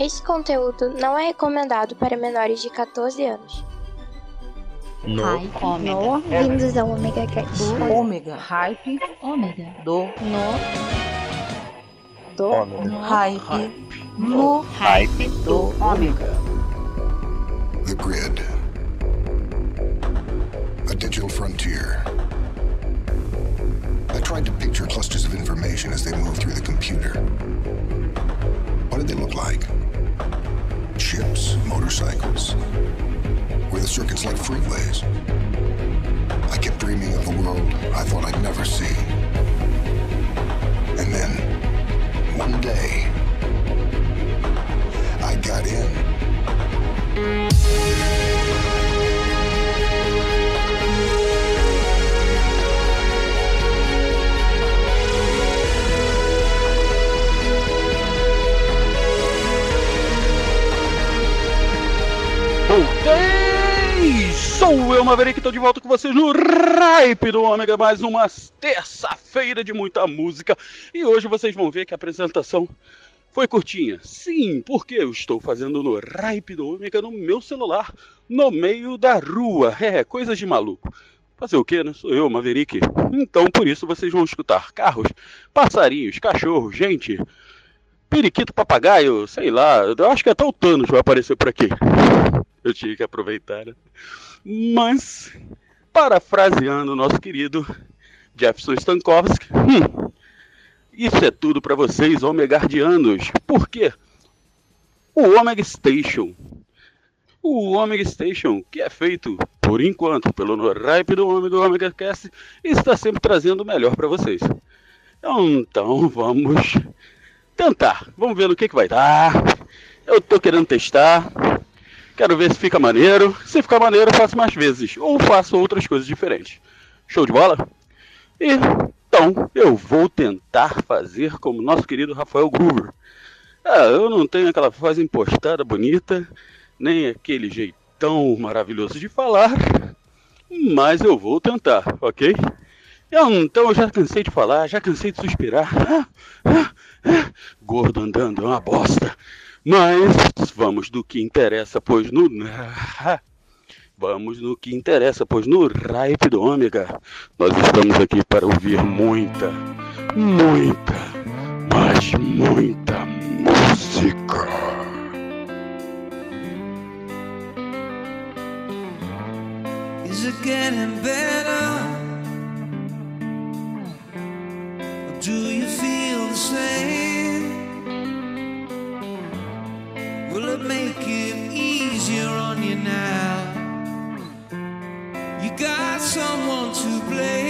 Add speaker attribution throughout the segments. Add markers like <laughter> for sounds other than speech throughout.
Speaker 1: Este conteúdo não é recomendado para menores de 14 anos.
Speaker 2: No.
Speaker 3: Hype.
Speaker 4: No.
Speaker 1: Bem-vindos ao Omega Cast.
Speaker 4: Ômega. Hype.
Speaker 3: Ômega.
Speaker 4: Do.
Speaker 3: No.
Speaker 4: Do.
Speaker 2: Ômega.
Speaker 4: Hype. No.
Speaker 3: Hype.
Speaker 4: Do. Ômega.
Speaker 5: The Grid. A digital frontier. I tried to picture clusters of information as they move through the computer. What did they look like? Ships, motorcycles? where the circuits like freeways? I kept dreaming of a world I thought I'd never see. And then, one day, I got in.
Speaker 6: Sou eu, Maverick, tô de volta com vocês no Hype do Ômega, mais uma terça-feira de muita música. E hoje vocês vão ver que a apresentação foi curtinha. Sim, porque eu estou fazendo no Hype do Ômega no meu celular, no meio da rua. É, coisas de maluco. Fazer o quê, né? Sou eu, Maverick. Então, por isso, vocês vão escutar carros, passarinhos, cachorros, gente, periquito, papagaio, sei lá. Eu acho que até o Thanos vai aparecer por aqui. Eu tinha que aproveitar, né? Mas, parafraseando o nosso querido Jefferson Stankowski, hum, isso é tudo para vocês, omegardianos. Por quê? O Omega Station. O Omega Station, que é feito, por enquanto, pelo Norripe do Omega Omega Cast, está sempre trazendo o melhor para vocês. Então, vamos tentar. Vamos ver no que, que vai dar. Eu tô querendo testar. Quero ver se fica maneiro. Se ficar maneiro, eu faço mais vezes. Ou faço outras coisas diferentes. Show de bola? Então, eu vou tentar fazer como nosso querido Rafael Groover. Ah, eu não tenho aquela voz impostada bonita, nem aquele jeitão maravilhoso de falar, mas eu vou tentar, ok? Então eu já cansei de falar, já cansei de suspirar. Ah, ah, ah. Gordo andando é uma bosta. Mas vamos do que interessa, pois no. <laughs> Vamos no que interessa, pois no Ripe do Ômega nós estamos aqui para ouvir muita, muita, mas muita música.
Speaker 7: Is it getting better? Or do you feel the same? Will it make it easier on you now? You got someone to blame.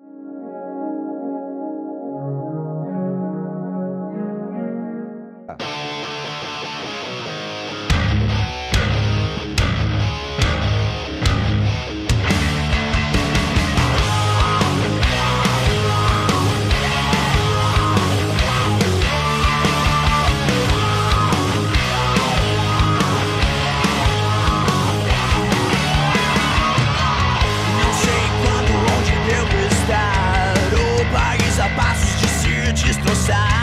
Speaker 8: side.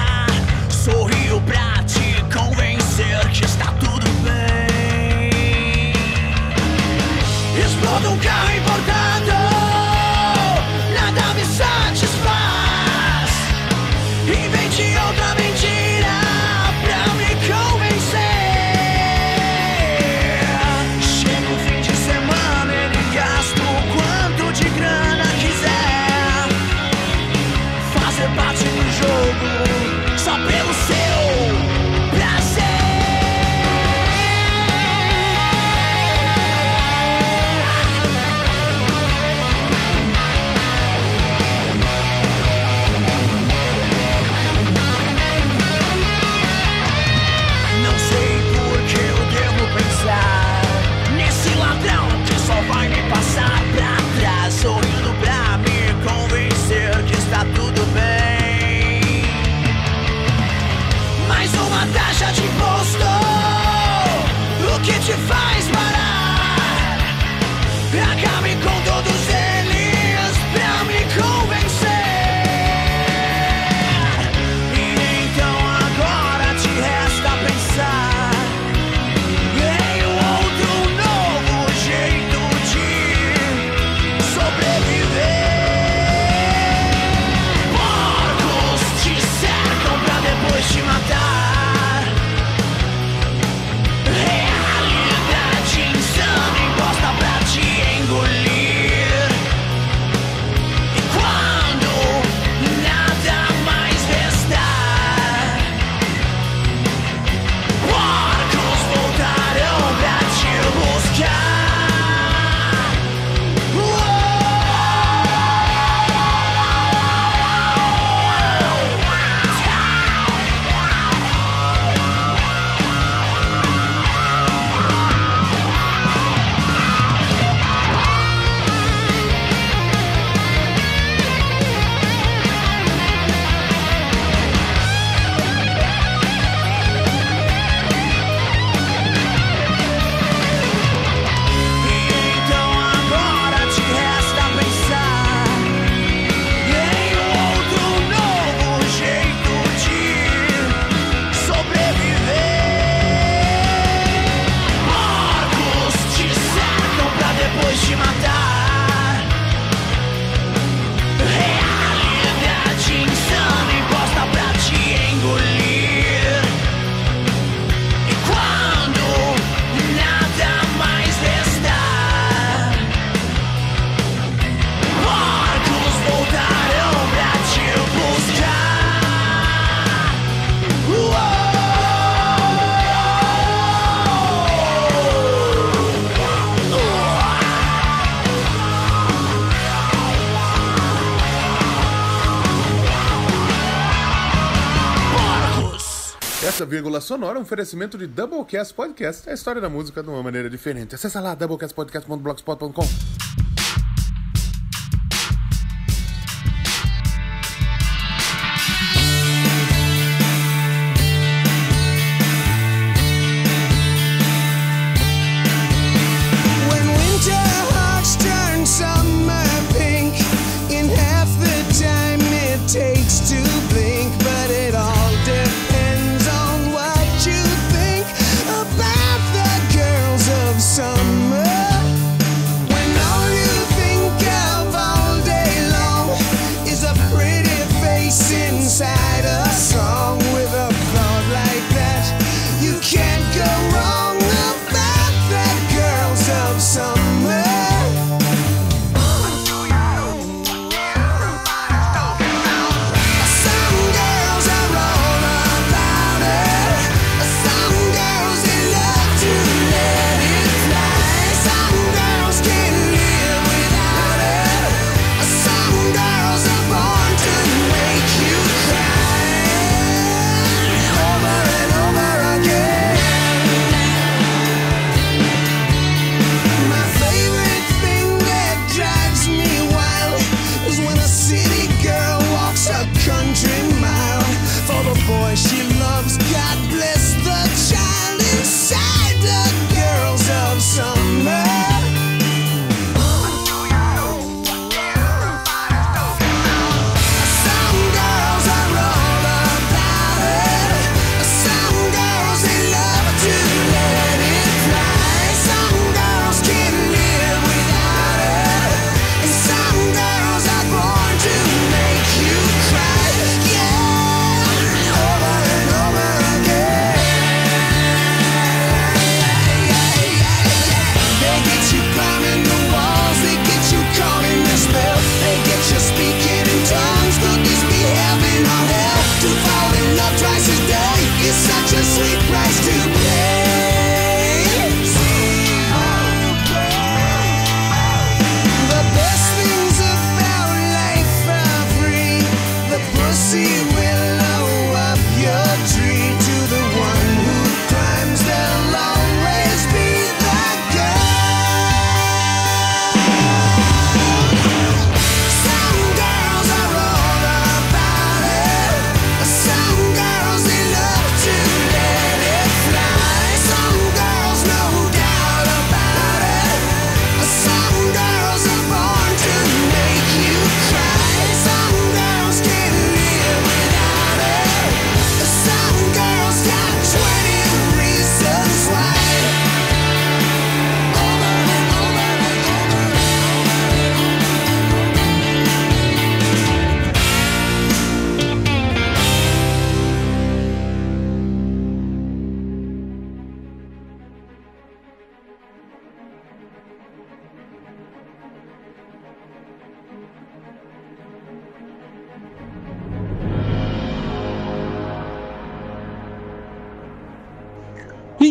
Speaker 8: Vírgula Sonora, um oferecimento de Doublecast Podcast, a história da música de uma maneira diferente. Acesse lá, doublecastpodcast.blogspot.com.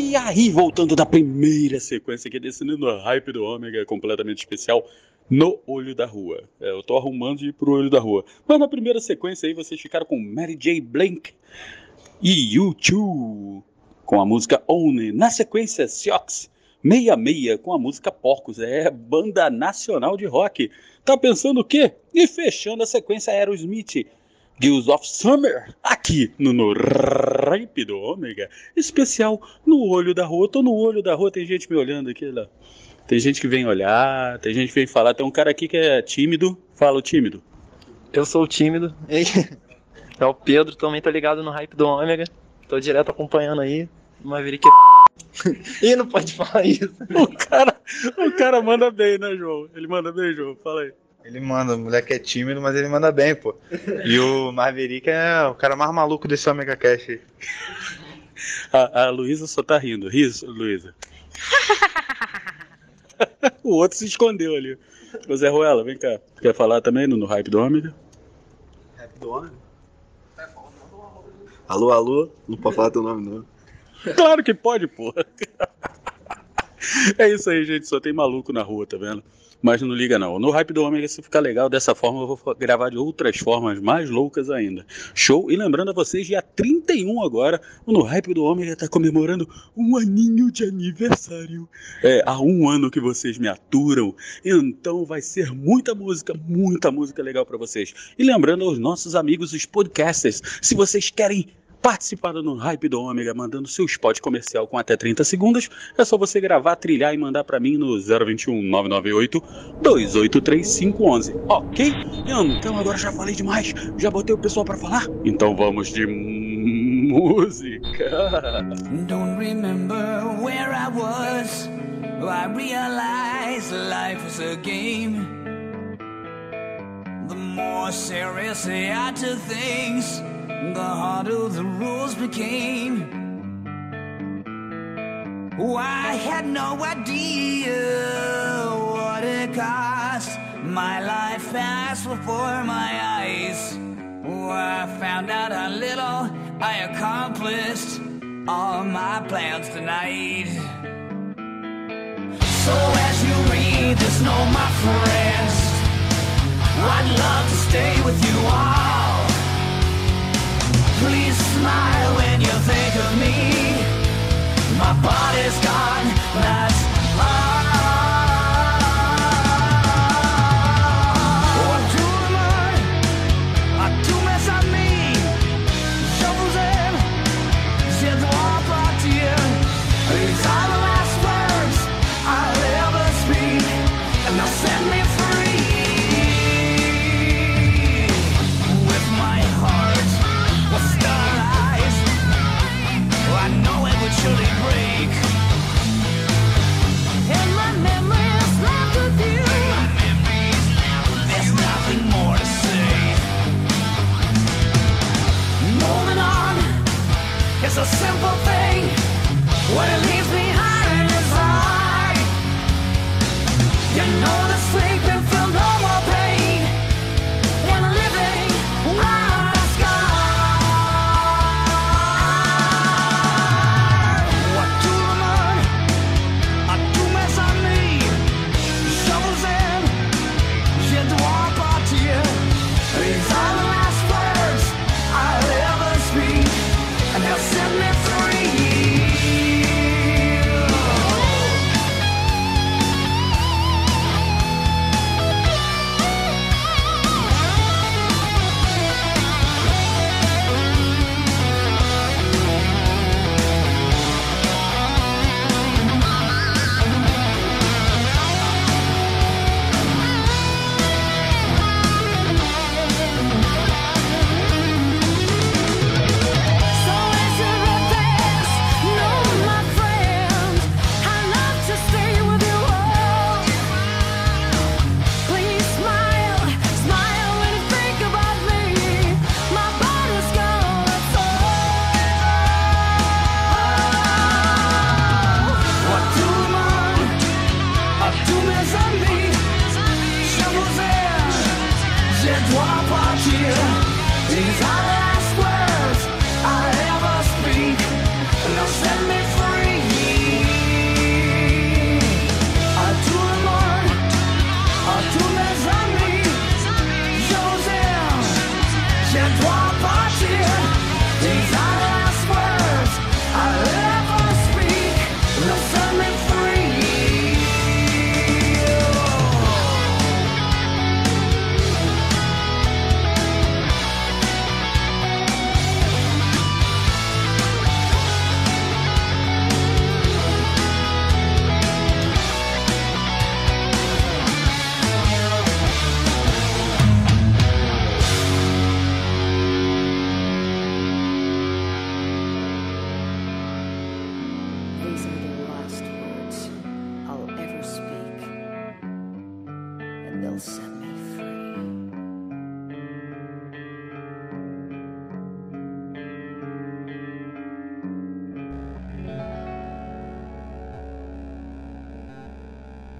Speaker 6: E aí, voltando da primeira sequência aqui, descendo no hype do Ômega, completamente especial, no Olho da Rua. É, eu tô arrumando de ir pro Olho da Rua. Mas na primeira sequência aí, vocês ficaram com Mary J. Blank e U2 com a música One. Na sequência, Siox 66 com a música Porcos. É banda nacional de rock. Tá pensando o quê? E fechando a sequência, Aerosmith. Guilds of Summer, aqui no, no Rape do Ômega, especial no olho da rua. Eu tô no olho da rua, tem gente me olhando aqui, lá. Tem gente que vem olhar, tem gente que vem falar. Tem um cara aqui que é tímido. Fala o tímido.
Speaker 9: Eu sou o tímido. É o Pedro, também tô ligado no hype do Ômega. Tô direto acompanhando aí. Maverick é. <laughs> Ih, não pode falar isso.
Speaker 6: O cara, o cara manda bem, né, João? Ele manda bem, João. Fala aí.
Speaker 10: Ele manda, o moleque é tímido, mas ele manda bem, pô. E o Maverick é o cara mais maluco desse Omega Cash aí.
Speaker 6: A, a Luísa só tá rindo. Ris, Luísa. <laughs> o outro se escondeu ali. Ô Zé Ruela, vem cá. Quer falar também no, no hype do Ômega?
Speaker 11: Hype do Ômega? Alô, alô? Não pode falar teu nome, não.
Speaker 6: Claro que pode, porra. <laughs> É isso aí, gente. Só tem maluco na rua, tá vendo? Mas não liga não. No hype do Ômega, se ficar legal dessa forma, eu vou gravar de outras formas mais loucas ainda. Show? E lembrando a vocês, dia 31 agora, o No Hype do Ômega tá comemorando um aninho de aniversário. É, há um ano que vocês me aturam. Então vai ser muita música, muita música legal para vocês. E lembrando aos nossos amigos, os podcasters, se vocês querem participar do Hype do Ômega, mandando seu spot comercial com até 30 segundos, é só você gravar, trilhar e mandar para mim no 021 998 283511, ok? Então agora já falei demais, já botei o pessoal para falar, então vamos de música.
Speaker 12: Don't remember where I was. I realized life was a game. The more serious I took things, the harder the rules became. Oh, I had no idea what it cost. My life passed before my eyes. Oh, I found out how little I accomplished. All my plans tonight. So as you read this note, my friends, I'd love to stay with you all. Please smile when you think of me. My body's gone,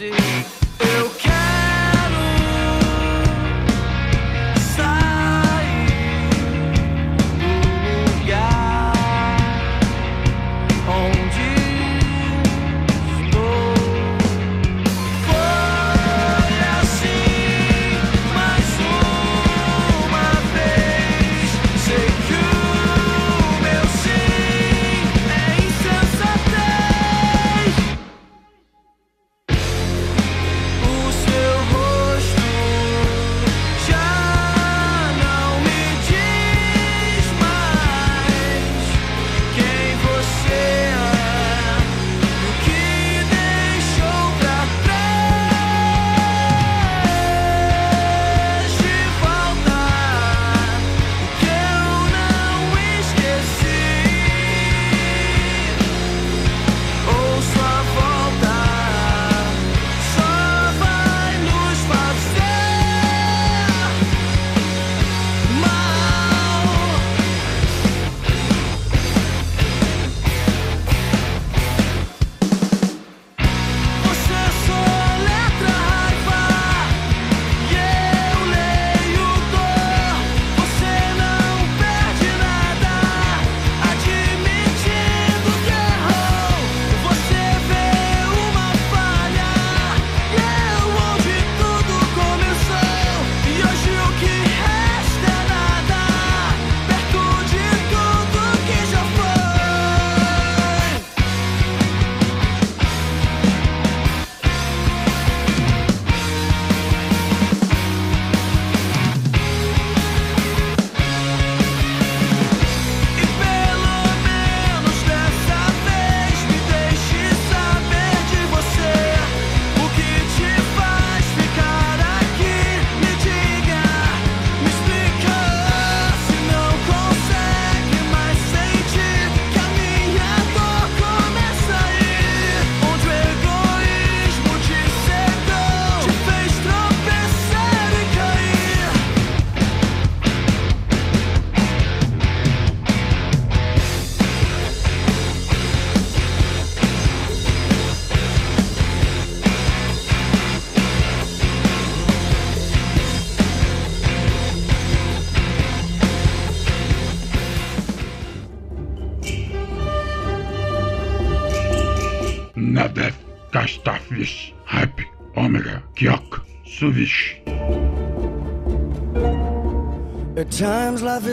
Speaker 13: music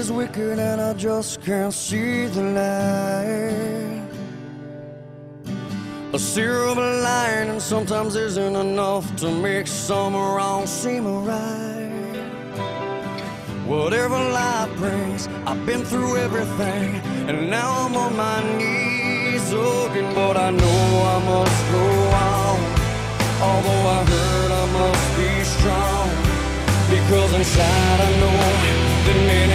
Speaker 13: is wicked and I just can't see the light. A silver lining sometimes isn't enough to make some wrong seem right. Whatever life brings, I've been through everything, and now I'm on my knees looking, but I know I must go on. Although I hurt, I must be strong. Because inside I know that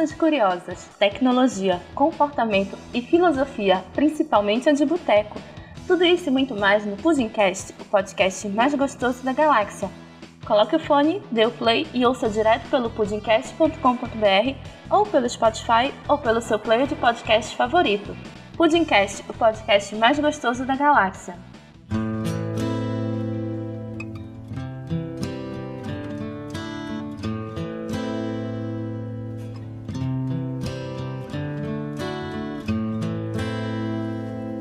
Speaker 14: Informações curiosas, tecnologia, comportamento e filosofia, principalmente a de boteco. Tudo isso e muito mais no Pudimcast, o podcast mais gostoso da galáxia. Coloque o fone, dê o play e ouça direto pelo pudimcast.com.br ou pelo Spotify ou pelo seu player de podcast favorito. Pudimcast, o podcast mais gostoso da galáxia.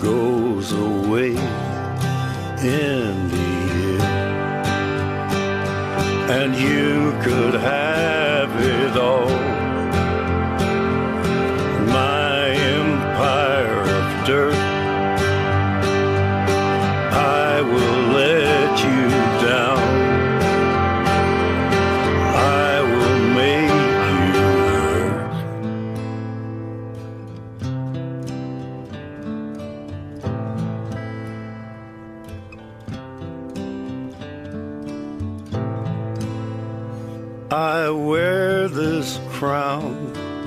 Speaker 15: goes away in the end. And you could have it all.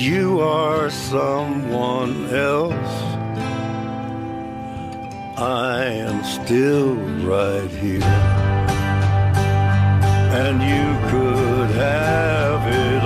Speaker 15: You are someone else. I am still right here. And you could have it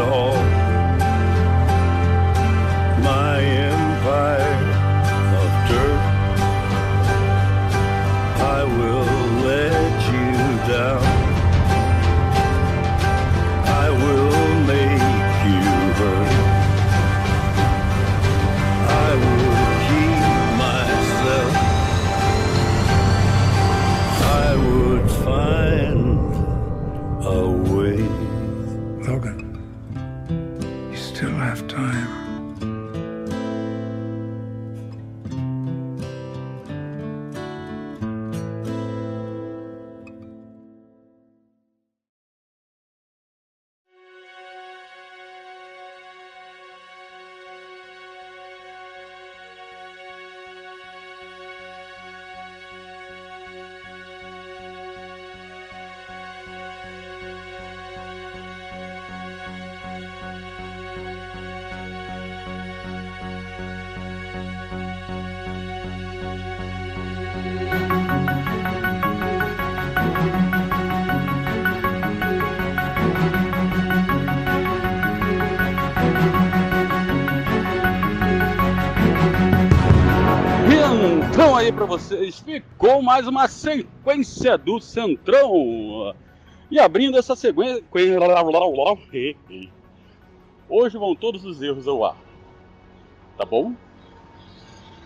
Speaker 6: Pra vocês, ficou mais uma sequência do Centrão. E abrindo essa sequência. Hoje vão todos os erros ao ar. Tá bom?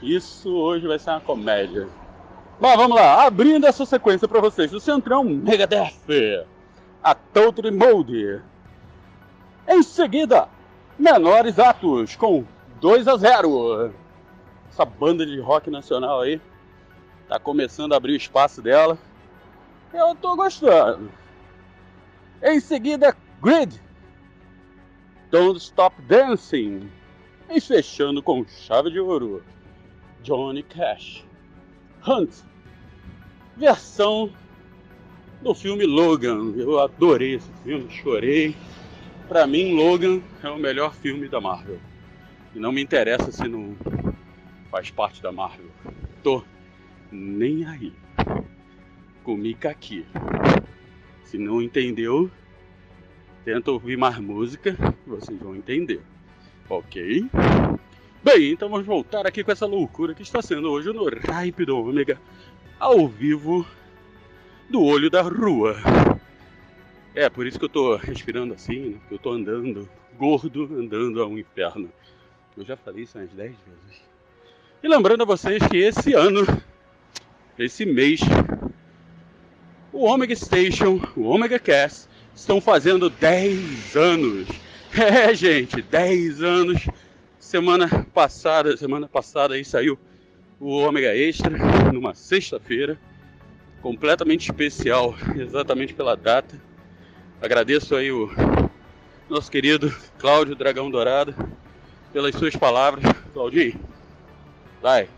Speaker 6: Isso hoje vai ser uma comédia. Mas vamos lá, abrindo essa sequência pra vocês do Centrão Megadeth, a Totally Mode. Em seguida, Menores Atos com 2 a 0 essa banda de rock nacional aí tá começando a abrir o espaço dela. Eu tô gostando. Em seguida, Grid. Don't Stop Dancing. E fechando com chave de ouro, Johnny Cash. Hunt. Versão do filme Logan. Eu adorei esse filme, chorei. Pra mim, Logan é o melhor filme da Marvel. E não me interessa se não faz parte da Marvel. Tô nem aí. Comica aqui. Se não entendeu, tenta ouvir mais música, vocês vão entender. Ok? Bem, então vamos voltar aqui com essa loucura que está sendo hoje no Hype do Ômega, ao vivo, do olho da rua. É, por isso que eu tô respirando assim, né? Porque eu tô andando gordo, andando ao inferno. Eu já falei isso umas 10 vezes. E lembrando a vocês que esse ano, esse mês, o Omega Station, o Omega Cast, estão fazendo 10 anos. <laughs> É, gente, 10 anos. Semana passada, semana passada aí saiu o Ômega Extra, numa sexta-feira, completamente especial, <laughs> exatamente pela data. Agradeço aí o nosso querido Cláudio Dragão Dourado pelas suas palavras. Claudinho, vai.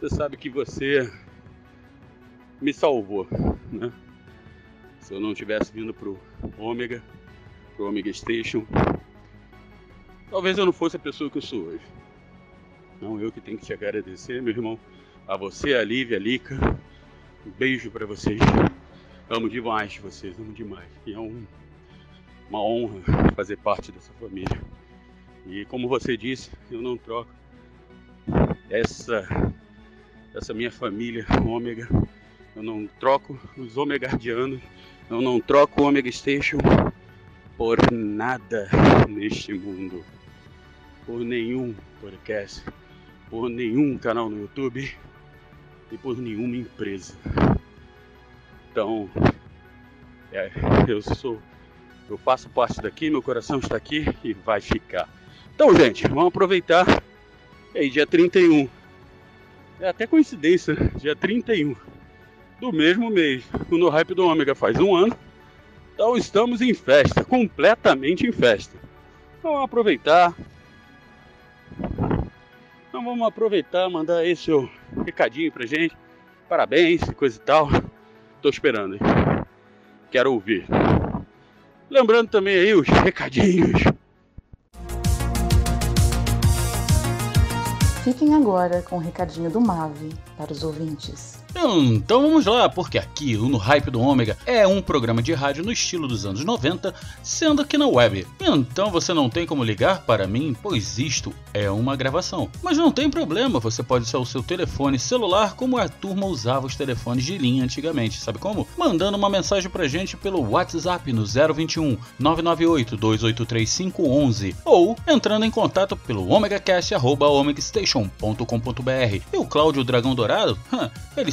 Speaker 6: Você sabe que você me salvou, né? Se eu não tivesse vindo pro Ômega, pro Omega Station, talvez eu não fosse a pessoa que eu sou hoje. Não, eu que tenho que te agradecer, meu irmão. A você, a Lívia, a Lica. Um beijo para vocês. Amo demais vocês, amo demais. E é um, uma honra fazer parte dessa família. E como você disse, eu não troco essa, essa minha família ômega. Eu não troco os omegardianos. Eu não troco o Omega Station por nada neste mundo. Por nenhum podcast por nenhum canal no YouTube e por nenhuma empresa. Então, é, eu sou, eu faço parte daqui, meu coração está aqui e vai ficar. Então, gente, vamos aproveitar. E dia 31. É até coincidência, né? dia 31 do mesmo mês. O No Hype do Ômega faz um ano. Então estamos em festa, completamente em festa. Então vamos aproveitar, então vamos aproveitar, mandar aí seu recadinho pra gente. Parabéns, coisa e tal. Tô esperando, hein? Quero ouvir. Lembrando também aí os recadinhos.
Speaker 16: Fiquem agora com o recadinho do Mave para os ouvintes.
Speaker 6: Então vamos lá, porque aqui o No Hype do Ômega é um programa de rádio no estilo dos anos 90, sendo que na web. Então você não tem como ligar para mim, pois isto é uma gravação. Mas não tem problema, você pode usar o seu telefone celular como a turma usava os telefones de linha antigamente, sabe como? Mandando uma mensagem pra gente pelo WhatsApp no 021 998 283 ou entrando em contato pelo omegacast@omegastation.com.br. E o Cláudio Dragão Dourado, ele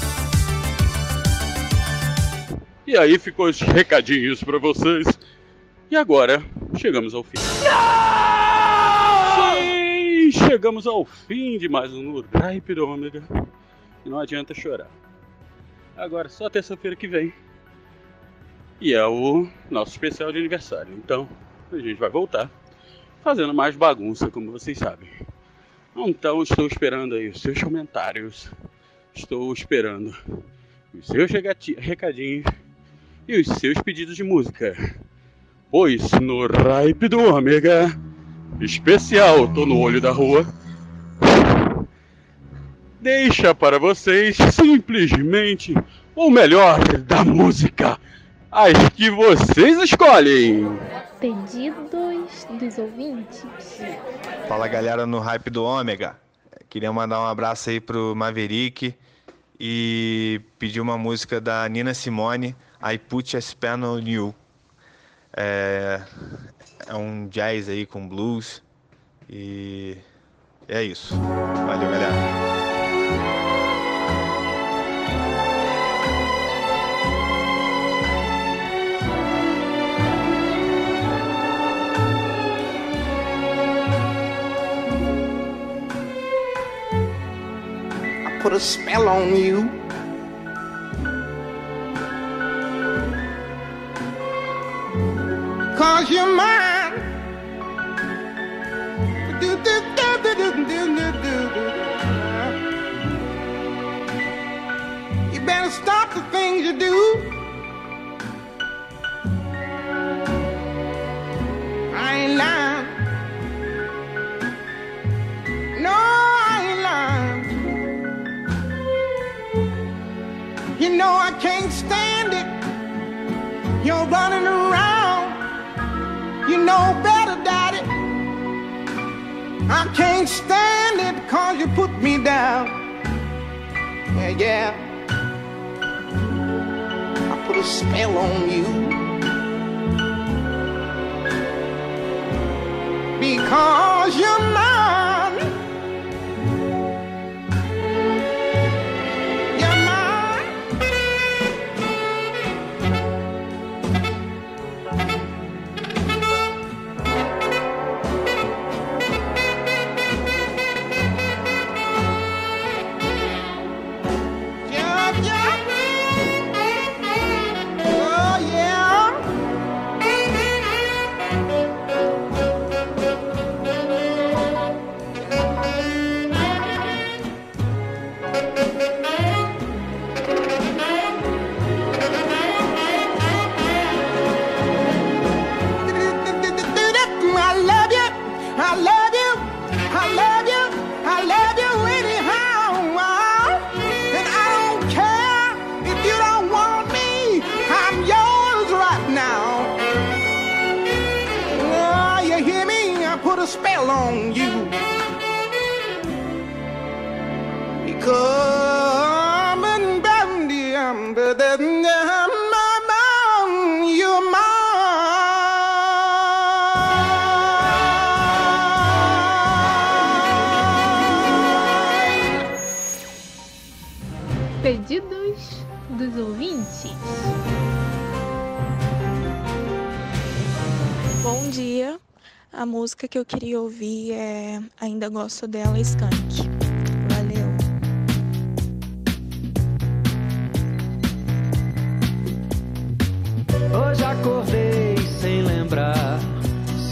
Speaker 6: E aí ficou os recadinhos para vocês. E agora chegamos ao fim. Sim, chegamos ao fim de mais um No Hype do Ômega. E não adianta chorar. Agora só terça-feira que vem. E é o nosso especial de aniversário. Então a gente vai voltar fazendo mais bagunça, como vocês sabem. Então estou esperando aí os seus comentários. Estou esperando os seus recadinhos e os seus pedidos de música. Pois no Hype do Ômega especial Tô no Olho da Rua deixa para vocês simplesmente o melhor da música, as que vocês escolhem.
Speaker 7: Pedidos dos ouvintes.
Speaker 10: Fala galera no Hype do Ômega. Queria mandar um abraço aí pro Maverick e pedir uma música da Nina Simone, I Put a Spell on You. É, é um jazz aí com blues e é isso. Valeu, galera.
Speaker 17: Put a spell on you. cause you're mine. spell on you. Because you a spell on you. Because
Speaker 18: A música que eu queria ouvir é Ainda Gosto Dela, Skank. Valeu!
Speaker 19: Hoje acordei sem lembrar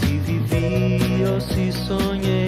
Speaker 19: se vivi ou se sonhei.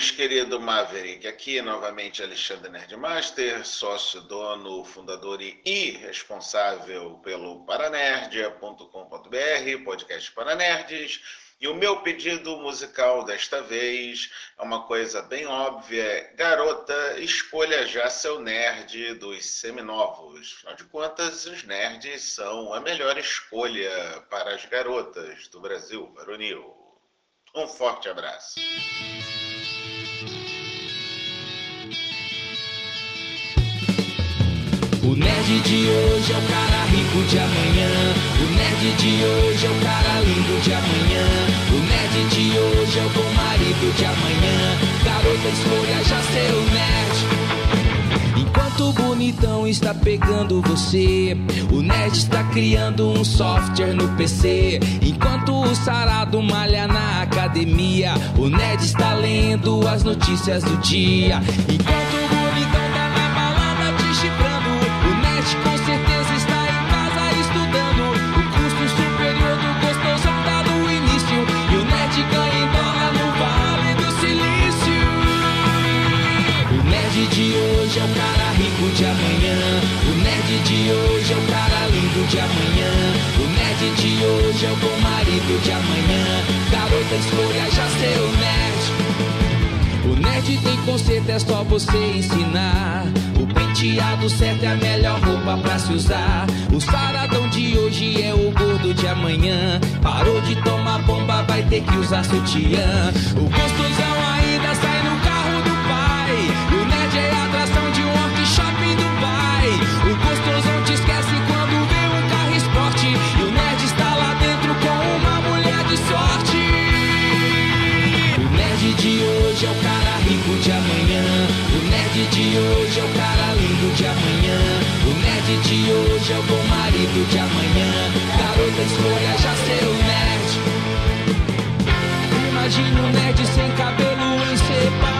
Speaker 20: Saudações, querido Maverick. Aqui novamente Alexandre Nerdmaster, sócio, dono, fundador e responsável pelo paranerdia.com.br, podcast para nerds. E o meu pedido musical desta vez é uma coisa bem óbvia. Garota, escolha já seu nerd dos seminovos. Afinal de contas, os nerds são a melhor escolha para as garotas do Brasil varonil. Um forte abraço.
Speaker 12: O nerd de hoje é o cara rico de amanhã. O nerd de hoje é o cara lindo de amanhã. O nerd de hoje é o bom marido de amanhã. Garota, escolha já seu nerd. Enquanto o bonitão está pegando você, o nerd está criando um software no PC. Enquanto o sarado malha na academia, o nerd está lendo as notícias do dia. Enquanto de amanhã. O nerd de hoje é o bom marido de amanhã. Garota, escolha já seu nerd. O nerd tem conceito, é só você ensinar. O penteado certo é a melhor roupa pra se usar. O saradão de hoje é o gordo de amanhã. Parou de tomar bomba, vai ter que usar sutiã. O gostosão ainda sai no nerd de hoje é o cara lindo de amanhã. O nerd de hoje é o bom marido de amanhã. Garota, escolha já seu nerd. Imagina um nerd sem cabelo encepado. Sem